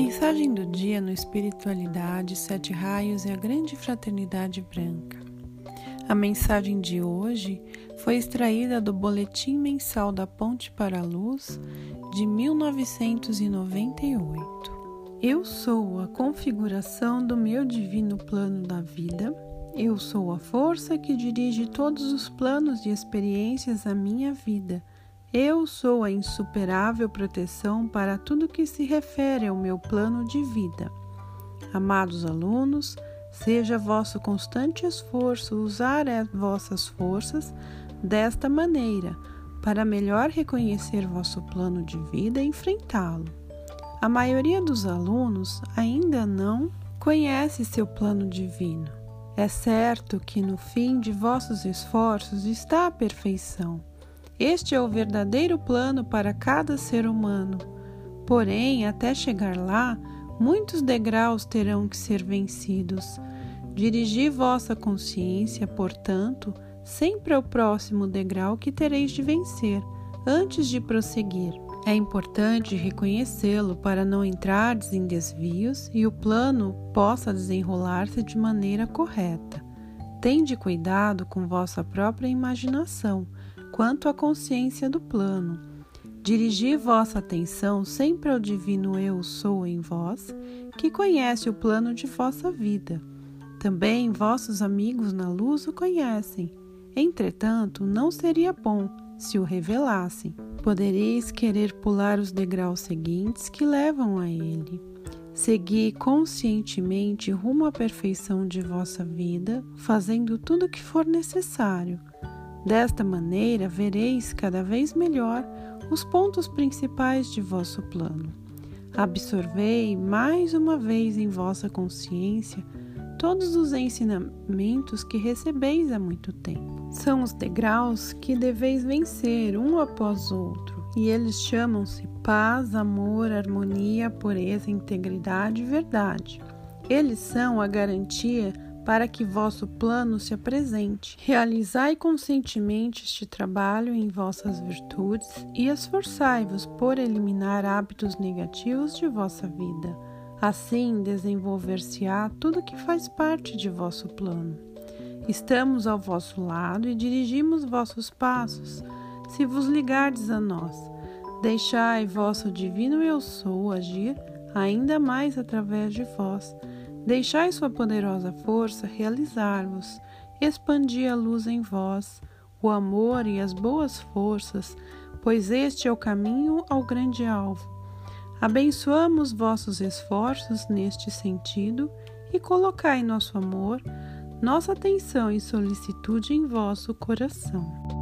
Mensagem do dia no Espiritualidade, Sete Raios e a Grande Fraternidade Branca. A mensagem de hoje foi extraída do Boletim Mensal da Ponte para a Luz de 1998. Eu sou a configuração do meu divino plano da vida. Eu sou a força que dirige todos os planos e experiências da minha vida eu sou a insuperável proteção para tudo que se refere ao meu plano de vida. Amados alunos, seja vosso constante esforço usar as vossas forças desta maneira, para melhor reconhecer vosso plano de vida e enfrentá-lo. A maioria dos alunos ainda não conhece seu plano divino. É certo que no fim de vossos esforços está a perfeição. Este é o verdadeiro plano para cada ser humano. Porém, até chegar lá, muitos degraus terão que ser vencidos. Dirigi vossa consciência, portanto, sempre ao próximo degrau que tereis de vencer, antes de prosseguir. É importante reconhecê-lo para não entrardes em desvios e o plano possa desenrolar-se de maneira correta. Tende cuidado com vossa própria imaginação quanto à consciência do plano. Dirigi vossa atenção sempre ao divino Eu sou em vós, que conhece o plano de vossa vida. Também vossos amigos na luz o conhecem. Entretanto, não seria bom se o revelassem. Podereis querer pular os degraus seguintes que levam a ele. Segui conscientemente rumo à perfeição de vossa vida, fazendo tudo o que for necessário Desta maneira, vereis cada vez melhor os pontos principais de vosso plano. Absorvei mais uma vez em vossa consciência todos os ensinamentos que recebeis há muito tempo. São os degraus que deveis vencer um após outro, e eles chamam-se paz, amor, harmonia, pureza, integridade e verdade. Eles são a garantia para que vosso plano se apresente. Realizai conscientemente este trabalho em vossas virtudes e esforçai-vos por eliminar hábitos negativos de vossa vida. Assim desenvolver-se-á tudo que faz parte de vosso plano. Estamos ao vosso lado e dirigimos vossos passos. Se vos ligardes a nós, deixai vosso divino Eu Sou agir ainda mais através de vós Deixai sua poderosa força realizar-vos, expandir a luz em vós, o amor e as boas forças, pois este é o caminho ao grande alvo. Abençoamos vossos esforços neste sentido e colocai nosso amor, nossa atenção e solicitude em vosso coração.